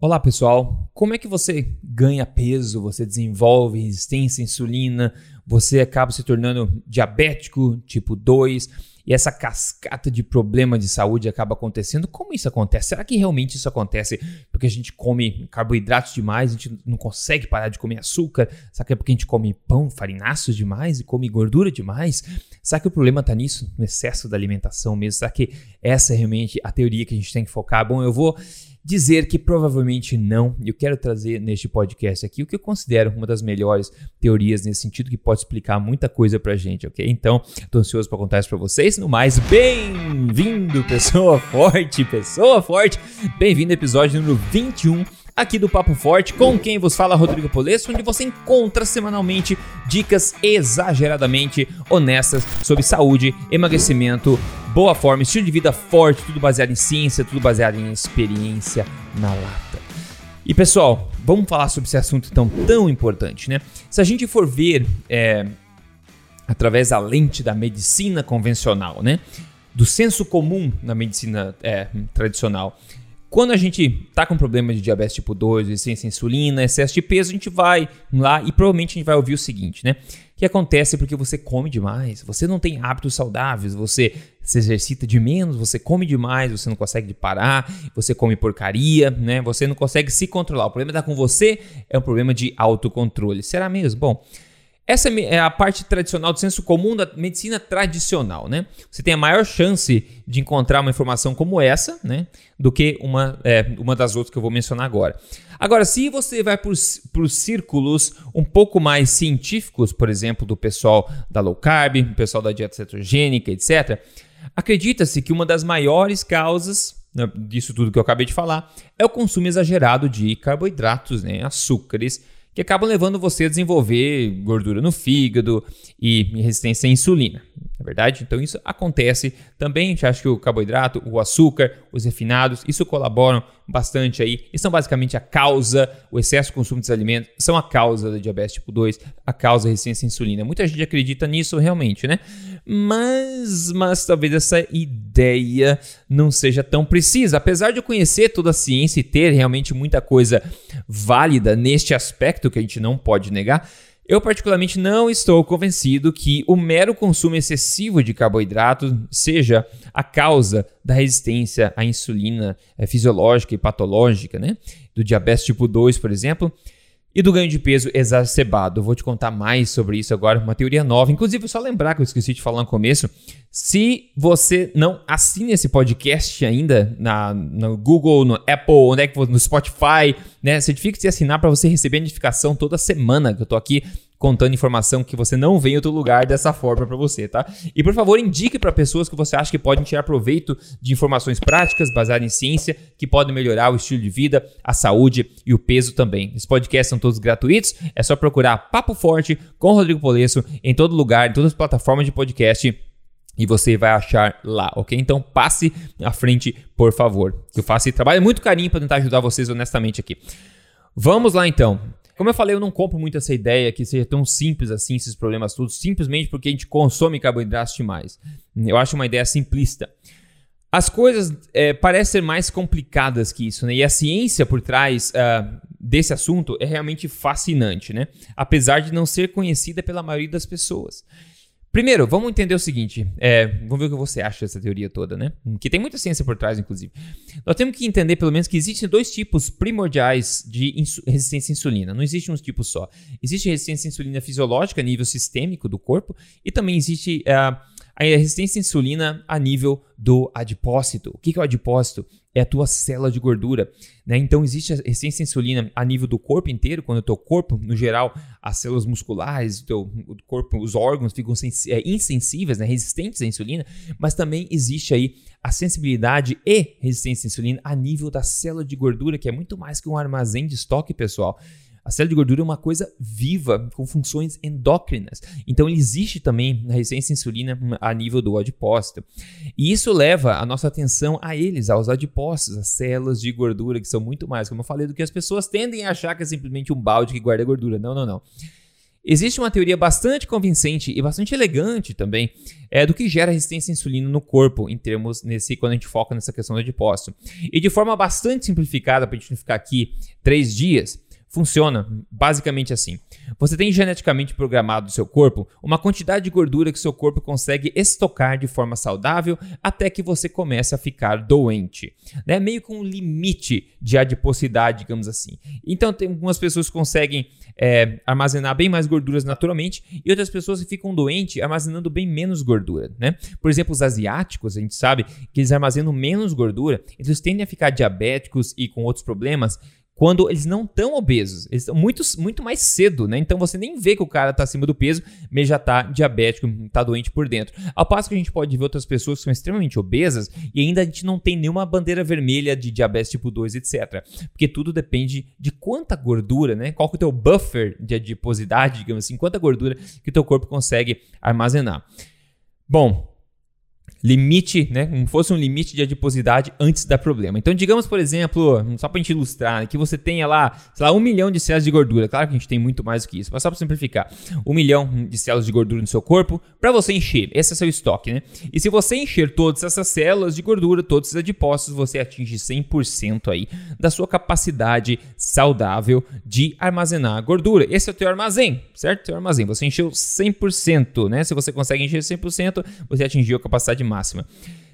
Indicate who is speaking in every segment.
Speaker 1: Olá pessoal, como é que você ganha peso, você desenvolve resistência à insulina, você acaba se tornando diabético tipo 2 e essa cascata de problema de saúde acaba acontecendo? Como isso acontece? Será que realmente isso acontece porque a gente come carboidratos demais, a gente não consegue parar de comer açúcar? Será que é porque a gente come pão, farináceos demais e come gordura demais? Será que o problema está nisso, no excesso da alimentação mesmo? Será que essa é realmente a teoria que a gente tem que focar? Bom, eu vou dizer que provavelmente não. Eu quero trazer neste podcast aqui o que eu considero uma das melhores teorias nesse sentido que pode explicar muita coisa pra gente, ok? Então, tô ansioso para contar isso para vocês. No mais, bem-vindo, pessoa forte, pessoa forte. Bem-vindo ao episódio número 21 aqui do Papo Forte, com quem vos fala Rodrigo Polesso, onde você encontra semanalmente dicas exageradamente honestas sobre saúde, emagrecimento, boa forma, estilo de vida forte, tudo baseado em ciência, tudo baseado em experiência na lata. E pessoal, vamos falar sobre esse assunto tão, tão importante, né? Se a gente for ver é, através da lente da medicina convencional, né? Do senso comum na medicina é, tradicional, quando a gente tá com problema de diabetes tipo 2, resistência à insulina, excesso de peso, a gente vai lá e provavelmente a gente vai ouvir o seguinte, né? Que acontece porque você come demais, você não tem hábitos saudáveis, você se exercita de menos, você come demais, você não consegue parar, você come porcaria, né? Você não consegue se controlar. O problema está com você, é um problema de autocontrole. Será mesmo? Bom, essa é a parte tradicional do senso comum da medicina tradicional, né? Você tem a maior chance de encontrar uma informação como essa, né? Do que uma, é, uma das outras que eu vou mencionar agora. Agora, se você vai para os círculos um pouco mais científicos, por exemplo, do pessoal da low carb, do pessoal da dieta cetogênica, etc., acredita-se que uma das maiores causas né, disso tudo que eu acabei de falar é o consumo exagerado de carboidratos, né? Açúcares que acabam levando você a desenvolver gordura no fígado e resistência à insulina. Na é verdade, então isso acontece também. A gente acha que o carboidrato, o açúcar, os refinados, isso colaboram bastante aí e são basicamente a causa, o excesso de consumo desses alimentos são a causa da diabetes tipo 2, a causa da resistência à insulina. Muita gente acredita nisso realmente, né? Mas, mas talvez essa ideia não seja tão precisa. Apesar de eu conhecer toda a ciência e ter realmente muita coisa válida neste aspecto que a gente não pode negar, eu, particularmente, não estou convencido que o mero consumo excessivo de carboidratos seja a causa da resistência à insulina é, fisiológica e patológica, né? Do diabetes tipo 2, por exemplo, e do ganho de peso exacerbado. Eu vou te contar mais sobre isso agora, uma teoria nova. Inclusive, só lembrar que eu esqueci de falar no começo. Se você não assina esse podcast ainda na, no Google, no Apple, onde é que no Spotify, né? Certifique-se assinar para você receber a notificação toda semana que eu tô aqui contando informação que você não vê em outro lugar dessa forma para você, tá? E por favor, indique para pessoas que você acha que podem tirar proveito de informações práticas baseadas em ciência que podem melhorar o estilo de vida, a saúde e o peso também. Os podcasts são todos gratuitos, é só procurar Papo Forte com Rodrigo Polesso em todo lugar, em todas as plataformas de podcast e você vai achar lá, ok? Então passe à frente, por favor. Eu faço esse trabalho muito carinho para tentar ajudar vocês honestamente aqui. Vamos lá então. Como eu falei, eu não compro muito essa ideia que seja tão simples assim esses problemas todos, simplesmente porque a gente consome carboidratos demais. Eu acho uma ideia simplista. As coisas é, parecem ser mais complicadas que isso, né? E a ciência por trás uh, desse assunto é realmente fascinante, né? Apesar de não ser conhecida pela maioria das pessoas. Primeiro, vamos entender o seguinte. É, vamos ver o que você acha dessa teoria toda, né? Que tem muita ciência por trás, inclusive. Nós temos que entender, pelo menos, que existem dois tipos primordiais de resistência à insulina. Não existe um tipo só. Existe resistência à insulina fisiológica a nível sistêmico do corpo e também existe uh, a resistência à insulina a nível do adipócito. O que é o adipócito? É a tua célula de gordura. Né? Então existe a resistência à insulina a nível do corpo inteiro, quando o teu corpo, no geral, as células musculares, o teu corpo, os órgãos ficam é, insensíveis, né? resistentes à insulina, mas também existe aí a sensibilidade e resistência à insulina a nível da célula de gordura, que é muito mais que um armazém de estoque, pessoal. A célula de gordura é uma coisa viva, com funções endócrinas. Então, existe também resistência à insulina a nível do adipócito. E isso leva a nossa atenção a eles, aos adipócitos, as células de gordura, que são muito mais, como eu falei, do que as pessoas tendem a achar que é simplesmente um balde que guarda gordura. Não, não, não. Existe uma teoria bastante convincente e bastante elegante também é, do que gera resistência à insulina no corpo, em termos nesse quando a gente foca nessa questão do adipócito. E de forma bastante simplificada, para a gente não ficar aqui três dias, Funciona basicamente assim. Você tem geneticamente programado seu corpo uma quantidade de gordura que seu corpo consegue estocar de forma saudável até que você comece a ficar doente. É né? meio com um limite de adiposidade, digamos assim. Então, tem algumas pessoas que conseguem é, armazenar bem mais gorduras naturalmente e outras pessoas que ficam doentes armazenando bem menos gordura. Né? Por exemplo, os asiáticos, a gente sabe que eles armazenam menos gordura, eles tendem a ficar diabéticos e com outros problemas quando eles não estão obesos. Eles estão muito, muito mais cedo, né? Então você nem vê que o cara está acima do peso, mas já está diabético, está doente por dentro. Ao passo que a gente pode ver outras pessoas que são extremamente obesas e ainda a gente não tem nenhuma bandeira vermelha de diabetes tipo 2, etc. Porque tudo depende de quanta gordura, né? Qual que é o teu buffer de adiposidade, digamos assim, quanta gordura que o teu corpo consegue armazenar. Bom, limite, né? Como fosse um limite de adiposidade antes da problema. Então, digamos, por exemplo, só para a gente ilustrar, que você tenha lá, sei lá, um milhão de células de gordura. Claro que a gente tem muito mais do que isso, mas só para simplificar. Um milhão de células de gordura no seu corpo para você encher. Esse é seu estoque, né? E se você encher todas essas células de gordura, todos esses adipócitos, você atinge 100% aí da sua capacidade saudável de armazenar gordura. Esse é o teu armazém, certo? Teu armazém. Você encheu 100%, né? Se você consegue encher 100%, você atingiu a capacidade máxima.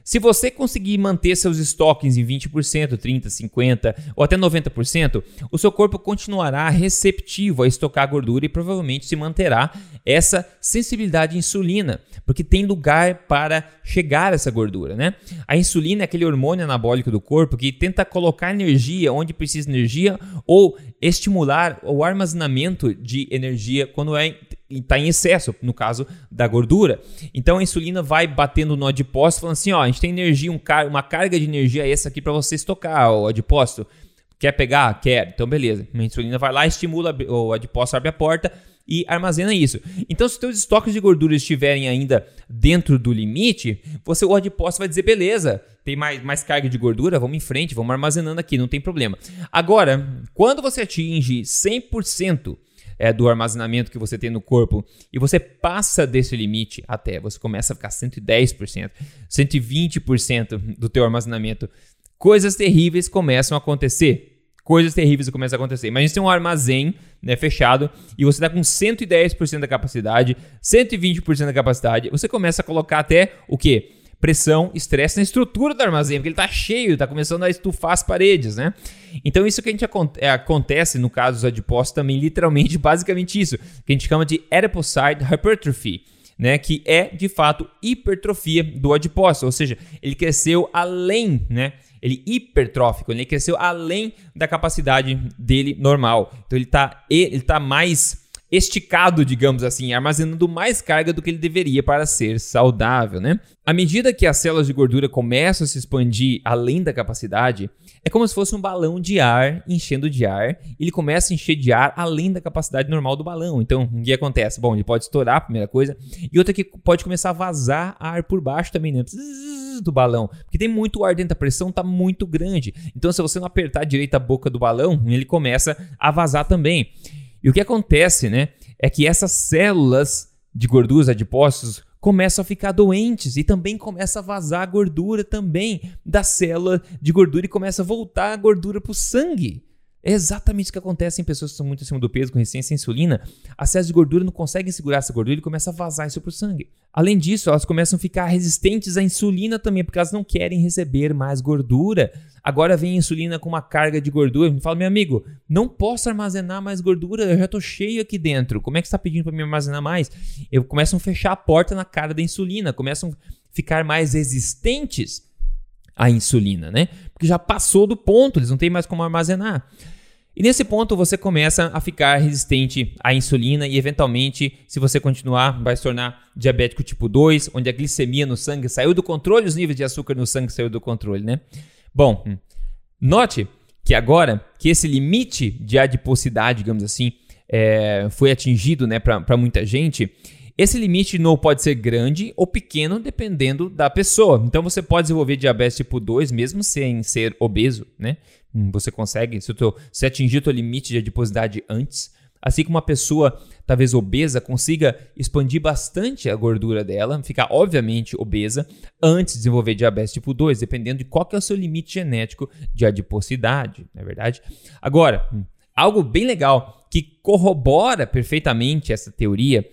Speaker 1: Se você conseguir manter seus estoques em 20%, 30%, 50% ou até 90%, o seu corpo continuará receptivo a estocar gordura e provavelmente se manterá essa sensibilidade à insulina, porque tem lugar para chegar essa gordura, né? A insulina é aquele hormônio anabólico do corpo que tenta colocar energia onde precisa energia ou estimular o armazenamento de energia quando é está em excesso, no caso da gordura. Então a insulina vai batendo no adipócito, falando assim: ó, a gente tem energia, um car uma carga de energia essa aqui para você estocar, o adipócito. Quer pegar? Quer. Então beleza. A insulina vai lá, estimula, o adipócito abre a porta e armazena isso. Então, se os seus estoques de gordura estiverem ainda dentro do limite, você o adipócito vai dizer beleza, tem mais, mais carga de gordura, vamos em frente, vamos armazenando aqui, não tem problema. Agora, quando você atinge 100% é, do armazenamento que você tem no corpo e você passa desse limite até, você começa a ficar 110%, 120% do teu armazenamento, coisas terríveis começam a acontecer. Coisas terríveis começam a acontecer. Mas a gente tem um armazém né, fechado e você está com 110% da capacidade, 120% da capacidade, você começa a colocar até o quê? Pressão, estresse na estrutura do armazém, porque ele está cheio, está começando a estufar as paredes, né? Então isso que a gente é, acontece no caso dos adipócitos também, literalmente, basicamente isso, que a gente chama de adipocyte hypertrophy. Né, que é de fato hipertrofia do adipócito, ou seja, ele cresceu além, né, ele hipertrófico, ele cresceu além da capacidade dele normal. Então ele está ele tá mais esticado, digamos assim, armazenando mais carga do que ele deveria para ser saudável, né? À medida que as células de gordura começam a se expandir além da capacidade, é como se fosse um balão de ar enchendo de ar, ele começa a encher de ar além da capacidade normal do balão. Então, o que acontece? Bom, ele pode estourar, primeira coisa, e outra que pode começar a vazar ar por baixo também, né? do balão, porque tem muito ar dentro, a pressão está muito grande. Então, se você não apertar direito a boca do balão, ele começa a vazar também. E o que acontece, né, é que essas células de gorduras adipócitos começam a ficar doentes e também começa a vazar gordura também da célula de gordura e começa a voltar a gordura para o sangue. É exatamente o que acontece em pessoas que estão muito acima do peso, com resistência à insulina. As células de gordura não conseguem segurar essa gordura e começa a vazar isso para o sangue. Além disso, elas começam a ficar resistentes à insulina também, porque elas não querem receber mais gordura. Agora vem a insulina com uma carga de gordura. Me fala, meu amigo, não posso armazenar mais gordura, eu já estou cheio aqui dentro. Como é que você está pedindo para me armazenar mais? Eu começam a fechar a porta na cara da insulina, começam a ficar mais resistentes à insulina, né? Porque já passou do ponto, eles não têm mais como armazenar. E nesse ponto você começa a ficar resistente à insulina e eventualmente, se você continuar, vai se tornar diabético tipo 2, onde a glicemia no sangue saiu do controle, os níveis de açúcar no sangue saiu do controle, né? Bom, hum, note que agora que esse limite de adiposidade, digamos assim, é, foi atingido né, para muita gente, esse limite não pode ser grande ou pequeno, dependendo da pessoa. Então você pode desenvolver diabetes tipo 2 mesmo sem ser obeso, né? Hum, você consegue, se atingir o seu limite de adiposidade antes, assim como uma pessoa talvez obesa consiga expandir bastante a gordura dela, ficar obviamente obesa antes de desenvolver diabetes tipo 2, dependendo de qual que é o seu limite genético de adiposidade, não é verdade? Agora, algo bem legal que corrobora perfeitamente essa teoria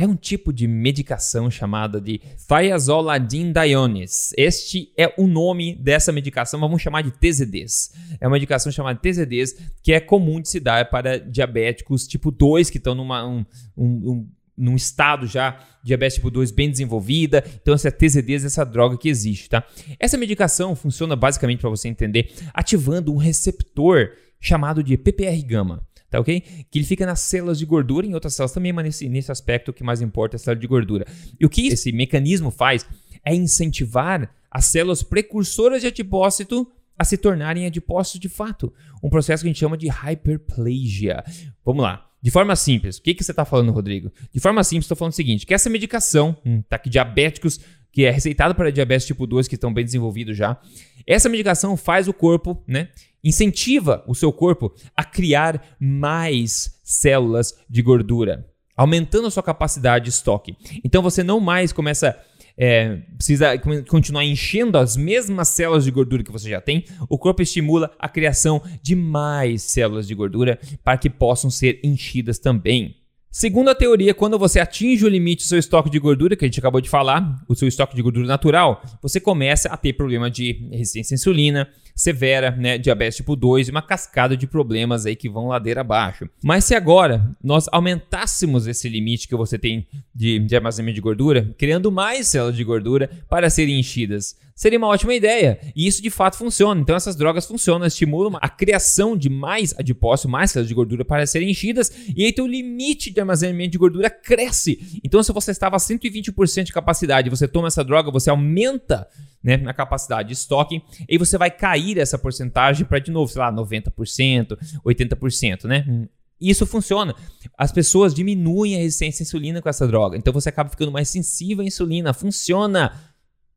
Speaker 1: é um tipo de medicação chamada de thiazoladinediones. Este é o nome dessa medicação, vamos chamar de TZDs. É uma medicação chamada TZDs que é comum de se dar para diabéticos tipo 2 que estão numa, um, um, um num estado já diabetes tipo 2 bem desenvolvida. Então, essa é TZDs, essa droga que existe, tá? Essa medicação funciona basicamente para você entender ativando um receptor chamado de PPR-gama tá ok? Que ele fica nas células de gordura, em outras células também, mas nesse, nesse aspecto o que mais importa é a célula de gordura. E o que esse mecanismo faz é incentivar as células precursoras de adipócito a se tornarem adipócitos de fato. Um processo que a gente chama de hyperplasia. Vamos lá. De forma simples, o que, que você está falando, Rodrigo? De forma simples, estou falando o seguinte: que essa medicação, hum, tá, que diabéticos, que é receitada para diabetes tipo 2, que estão bem desenvolvidos já, essa medicação faz o corpo, né? incentiva o seu corpo a criar mais células de gordura, aumentando a sua capacidade de estoque. Então você não mais começa é, precisa continuar enchendo as mesmas células de gordura que você já tem, o corpo estimula a criação de mais células de gordura para que possam ser enchidas também. Segundo a teoria, quando você atinge o limite do seu estoque de gordura, que a gente acabou de falar, o seu estoque de gordura natural, você começa a ter problema de resistência à insulina severa, né, diabetes tipo 2 e uma cascada de problemas aí que vão ladeira abaixo. Mas se agora nós aumentássemos esse limite que você tem de, de armazenamento de gordura, criando mais células de gordura para serem enchidas, seria uma ótima ideia. E isso de fato funciona. Então essas drogas funcionam, estimulam a criação de mais adipócito, mais células de gordura para serem enchidas, e aí o limite de armazenamento de gordura cresce. Então se você estava a 120% de capacidade, você toma essa droga, você aumenta né, na capacidade de estoque, e você vai cair essa porcentagem para de novo, sei lá, 90%, 80%, né? Isso funciona. As pessoas diminuem a resistência à insulina com essa droga, então você acaba ficando mais sensível à insulina. Funciona.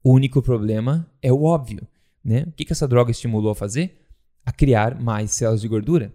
Speaker 1: O único problema é o óbvio. Né? O que, que essa droga estimulou a fazer? A criar mais células de gordura.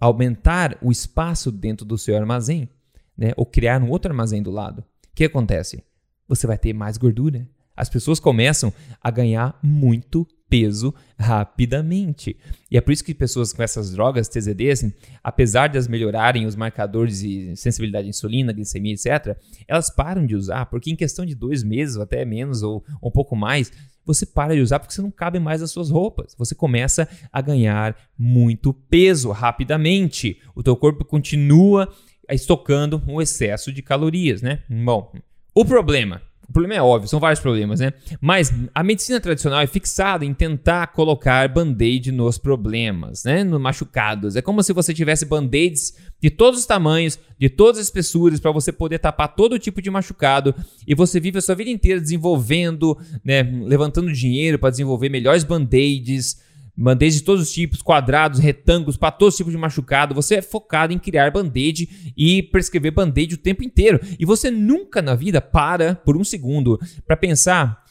Speaker 1: Aumentar o espaço dentro do seu armazém. Né? Ou criar um outro armazém do lado. O que acontece? Você vai ter mais gordura. As pessoas começam a ganhar muito peso rapidamente. E é por isso que pessoas com essas drogas, TZDs, apesar de elas melhorarem os marcadores de sensibilidade à insulina, glicemia, etc., elas param de usar, porque em questão de dois meses, ou até menos, ou, ou um pouco mais, você para de usar porque você não cabe mais as suas roupas. Você começa a ganhar muito peso rapidamente. O teu corpo continua estocando um excesso de calorias, né? Bom, o problema o problema é óbvio, são vários problemas, né? Mas a medicina tradicional é fixada em tentar colocar band-aid nos problemas, né? Nos machucados. É como se você tivesse band-aids de todos os tamanhos, de todas as espessuras, para você poder tapar todo tipo de machucado. E você vive a sua vida inteira desenvolvendo, né? Levantando dinheiro para desenvolver melhores band-aids Band-aids de todos os tipos, quadrados, retângulos, para todos os tipos de machucado. Você é focado em criar band-aid e prescrever band-aid o tempo inteiro. E você nunca na vida para por um segundo para pensar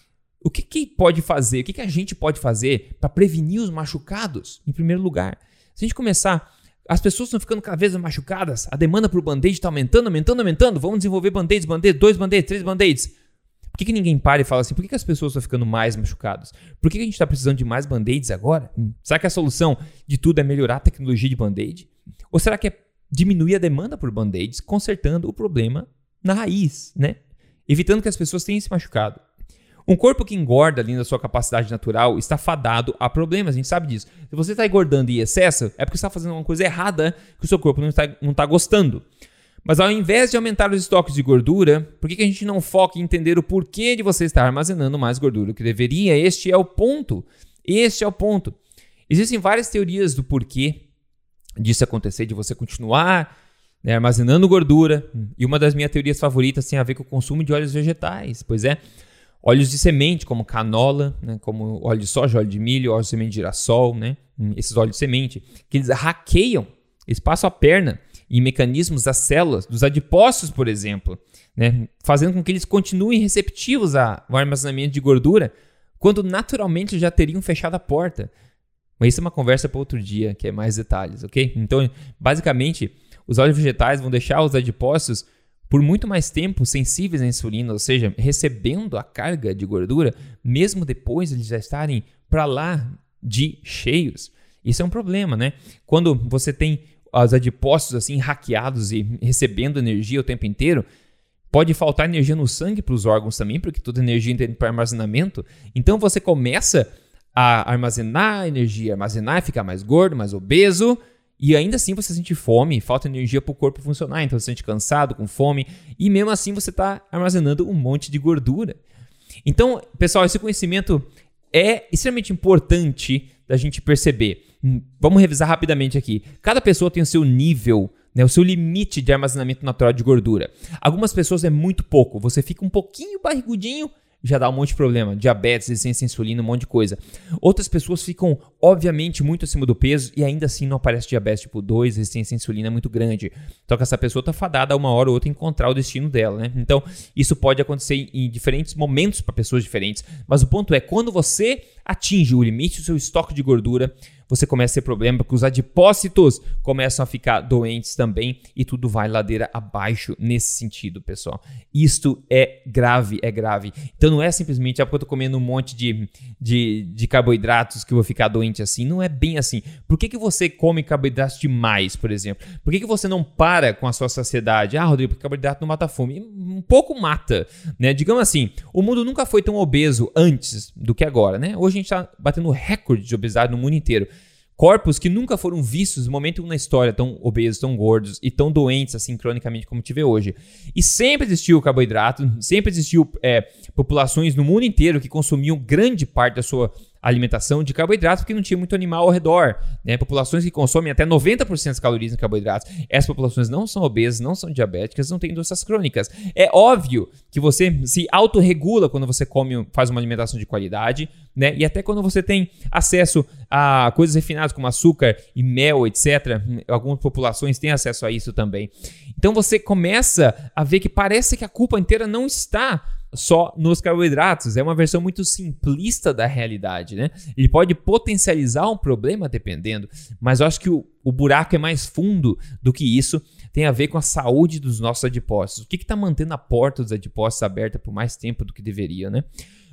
Speaker 1: o que, que pode fazer, o que, que a gente pode fazer para prevenir os machucados, em primeiro lugar. Se a gente começar as pessoas estão ficando cada vez mais machucadas, a demanda por band-aid está aumentando, aumentando, aumentando. Vamos desenvolver band-aids, band-aids, dois band-aids, três band-aids. Por que, que ninguém para e fala assim? Por que, que as pessoas estão ficando mais machucadas? Por que, que a gente está precisando de mais band-aids agora? Hum. Será que a solução de tudo é melhorar a tecnologia de band-aid? Ou será que é diminuir a demanda por band-aids, consertando o problema na raiz, né? Evitando que as pessoas tenham se machucado. Um corpo que engorda além da sua capacidade natural está fadado a problemas, a gente sabe disso. Se você está engordando em excesso, é porque você está fazendo uma coisa errada que o seu corpo não está, não está gostando. Mas ao invés de aumentar os estoques de gordura, por que, que a gente não foca em entender o porquê de você estar armazenando mais gordura que deveria? Este é o ponto. Este é o ponto. Existem várias teorias do porquê disso acontecer, de você continuar né, armazenando gordura. E uma das minhas teorias favoritas tem a ver com o consumo de óleos vegetais. Pois é, óleos de semente, como canola, né, como óleo de soja, óleo de milho, óleo de semente de girassol, né, esses óleos de semente, que eles hackeiam, eles passam a perna em mecanismos das células, dos adipócitos, por exemplo, né? fazendo com que eles continuem receptivos ao armazenamento de gordura, quando naturalmente já teriam fechado a porta. Mas isso é uma conversa para outro dia, que é mais detalhes, ok? Então, basicamente, Os óleos vegetais vão deixar os adipócitos por muito mais tempo sensíveis à insulina, ou seja, recebendo a carga de gordura, mesmo depois de eles já estarem para lá de cheios. Isso é um problema, né? Quando você tem os adipócitos assim hackeados e recebendo energia o tempo inteiro, pode faltar energia no sangue para os órgãos também, porque toda energia entra para armazenamento. Então você começa a armazenar energia, armazenar ficar mais gordo, mais obeso, e ainda assim você sente fome, falta energia para o corpo funcionar, então você se sente cansado, com fome, e mesmo assim você está armazenando um monte de gordura. Então, pessoal, esse conhecimento é extremamente importante da gente perceber. Hum, vamos revisar rapidamente aqui. Cada pessoa tem o seu nível, né, o seu limite de armazenamento natural de gordura. Algumas pessoas é muito pouco. Você fica um pouquinho barrigudinho, já dá um monte de problema. Diabetes, resistência à insulina, um monte de coisa. Outras pessoas ficam, obviamente, muito acima do peso e ainda assim não aparece diabetes tipo 2, resistência à insulina muito grande. Então, que essa pessoa está fadada a uma hora ou outra encontrar o destino dela, né? Então, isso pode acontecer em diferentes momentos para pessoas diferentes. Mas o ponto é, quando você atinge o limite do seu estoque de gordura, você começa a ter problema porque os adipócitos começam a ficar doentes também e tudo vai ladeira abaixo nesse sentido, pessoal. Isto é grave, é grave. Então não é simplesmente, ah, porque eu tô comendo um monte de, de, de carboidratos que eu vou ficar doente assim. Não é bem assim. Por que, que você come carboidratos demais, por exemplo? Por que, que você não para com a sua saciedade? Ah, Rodrigo, porque carboidrato não mata fome. Um pouco mata, né? Digamos assim, o mundo nunca foi tão obeso antes do que agora, né? Hoje a gente está batendo recorde de obesidade no mundo inteiro. Corpos que nunca foram vistos momento na história tão obesos, tão gordos e tão doentes assim cronicamente como te vê hoje. E sempre existiu carboidrato, sempre existiu é, populações no mundo inteiro que consumiam grande parte da sua alimentação de carboidratos porque não tinha muito animal ao redor. Né? Populações que consomem até 90% das calorias em carboidratos. Essas populações não são obesas, não são diabéticas, não têm doenças crônicas. É óbvio que você se autorregula quando você come, faz uma alimentação de qualidade, né? E até quando você tem acesso a coisas refinadas como açúcar e mel, etc. Algumas populações têm acesso a isso também. Então você começa a ver que parece que a culpa inteira não está só nos carboidratos. É uma versão muito simplista da realidade, né? Ele pode potencializar um problema dependendo, mas eu acho que o, o buraco é mais fundo do que isso. Tem a ver com a saúde dos nossos adipócitos. O que está mantendo a porta dos adipócitos aberta por mais tempo do que deveria, né?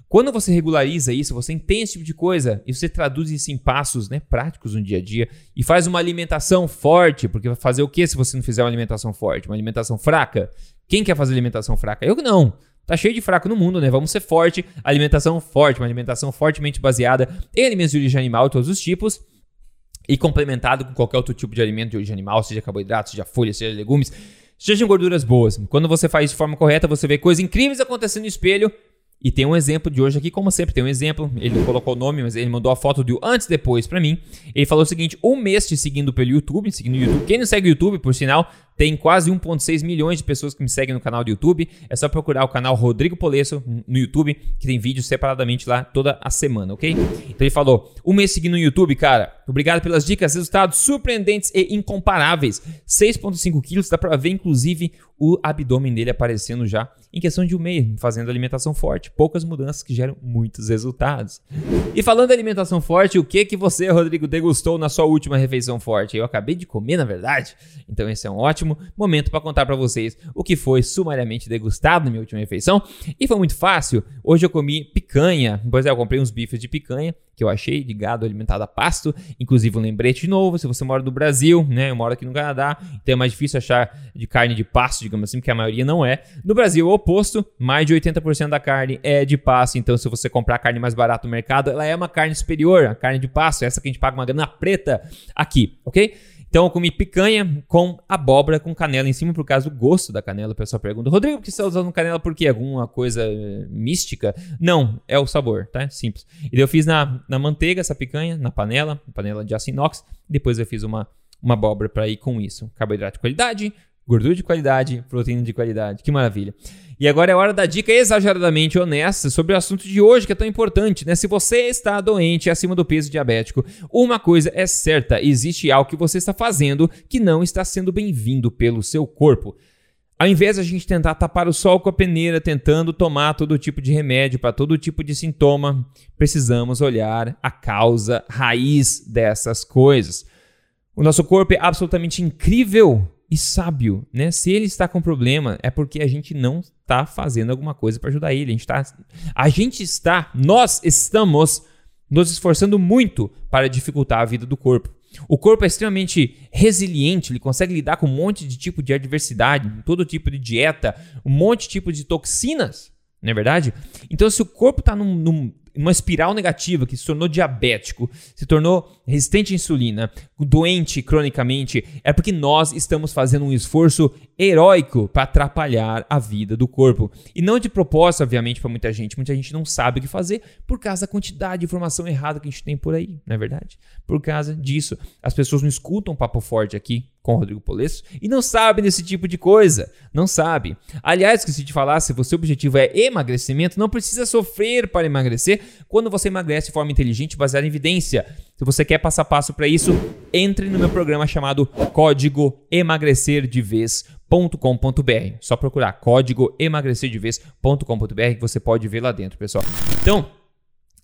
Speaker 1: Quando você regulariza isso, você entende esse tipo de coisa e você traduz isso em passos né, práticos no dia a dia e faz uma alimentação forte, porque vai fazer o que se você não fizer uma alimentação forte? Uma alimentação fraca? Quem quer fazer alimentação fraca? Eu não. Tá cheio de fraco no mundo, né? Vamos ser forte, alimentação forte, uma alimentação fortemente baseada em alimentos de origem animal, todos os tipos, e complementado com qualquer outro tipo de alimento de origem animal, seja carboidrato, seja folha, seja legumes, seja gorduras boas. Quando você faz de forma correta, você vê coisas incríveis acontecendo no espelho e tem um exemplo de hoje aqui, como sempre, tem um exemplo. Ele não colocou o nome, mas ele mandou a foto do antes e depois para mim. Ele falou o seguinte: um mês te seguindo pelo YouTube, seguindo o YouTube. Quem não segue o YouTube, por sinal, tem quase 1,6 milhões de pessoas que me seguem no canal do YouTube. É só procurar o canal Rodrigo Polesso no YouTube, que tem vídeos separadamente lá toda a semana, ok? Então ele falou: um mês seguindo no YouTube, cara. Obrigado pelas dicas, resultados surpreendentes e incomparáveis. 6,5 quilos, dá pra ver inclusive o abdômen dele aparecendo já em questão de um mês, fazendo alimentação forte. Poucas mudanças que geram muitos resultados. E falando de alimentação forte, o que que você, Rodrigo, degustou na sua última refeição forte? Eu acabei de comer, na verdade. Então esse é um ótimo momento para contar para vocês o que foi sumariamente degustado na minha última refeição. E foi muito fácil. Hoje eu comi picanha. Pois é, eu comprei uns bifes de picanha que eu achei de gado alimentado a pasto. Inclusive um lembrete de novo, se você mora no Brasil, né? Eu moro aqui no Canadá, então é mais difícil achar de carne de pasto, digamos assim, porque a maioria não é. No Brasil é o oposto, mais de 80% da carne é de pasto, então se você comprar carne mais barata no mercado, ela é uma carne superior, a carne de pasto, essa que a gente paga uma grana preta aqui, ok? Então eu comi picanha com abóbora com canela em cima, por causa do gosto da canela. O pessoal pergunta, Rodrigo, por que você está usando canela? Por quê? Alguma coisa eh, mística? Não, é o sabor, tá? Simples. E eu fiz na, na manteiga essa picanha, na panela, panela de aço inox. Depois eu fiz uma, uma abóbora para ir com isso. Carboidrato de qualidade, gordura de qualidade, proteína de qualidade. Que maravilha. E agora é hora da dica exageradamente honesta sobre o assunto de hoje que é tão importante, né? Se você está doente acima do peso diabético, uma coisa é certa: existe algo que você está fazendo que não está sendo bem-vindo pelo seu corpo. Ao invés de a gente tentar tapar o sol com a peneira, tentando tomar todo tipo de remédio para todo tipo de sintoma, precisamos olhar a causa raiz dessas coisas. O nosso corpo é absolutamente incrível e sábio, né? Se ele está com problema, é porque a gente não está fazendo alguma coisa para ajudar ele. A gente, está, a gente está, nós estamos nos esforçando muito para dificultar a vida do corpo. O corpo é extremamente resiliente, ele consegue lidar com um monte de tipo de adversidade, todo tipo de dieta, um monte de tipo de toxinas, não é verdade? Então, se o corpo está num, num, uma espiral negativa que se tornou diabético, se tornou resistente à insulina, doente cronicamente, é porque nós estamos fazendo um esforço heróico para atrapalhar a vida do corpo. E não de propósito, obviamente, para muita gente. Muita gente não sabe o que fazer por causa da quantidade de informação errada que a gente tem por aí, não é verdade? Por causa disso, as pessoas não escutam papo forte aqui com o Rodrigo Polesso e não sabem desse tipo de coisa. Não sabe. Aliás, esqueci de falar, se seu objetivo é emagrecimento, não precisa sofrer para emagrecer quando você emagrece de forma inteligente baseada em evidência. Se você quer passo a passo para isso, entre no meu programa chamado Código Emagrecer de Vez.com.br. Só procurar código emagrecer de vez.com.br que você pode ver lá dentro, pessoal. Então,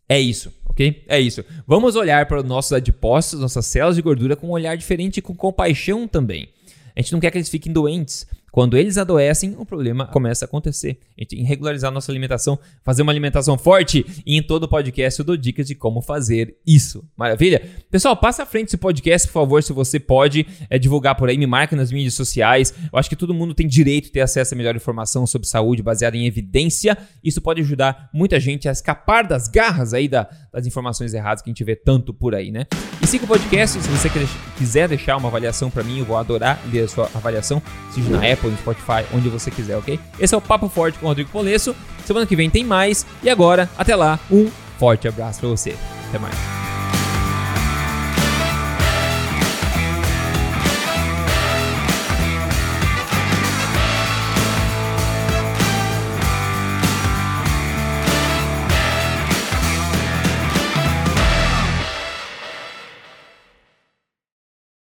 Speaker 1: é isso, ok? É isso. Vamos olhar para os nossos adipócitos, nossas células de gordura com um olhar diferente e com compaixão também. A gente não quer que eles fiquem doentes. Quando eles adoecem, o problema começa a acontecer. A gente tem que regularizar nossa alimentação, fazer uma alimentação forte e em todo o podcast eu dou dicas de como fazer isso. Maravilha? Pessoal, passa à frente esse podcast, por favor, se você pode é, divulgar por aí, me marca nas mídias sociais. Eu acho que todo mundo tem direito de ter acesso a melhor informação sobre saúde baseada em evidência. Isso pode ajudar muita gente a escapar das garras aí da, das informações erradas que a gente vê tanto por aí, né? E siga o podcast, se você quiser deixar uma avaliação para mim, eu vou adorar ler a sua avaliação, seja na Apple Apple, no Spotify, onde você quiser, ok? Esse é o Papo Forte com o Rodrigo Polesso. Semana que vem tem mais. E agora, até lá, um forte abraço para você. Até mais.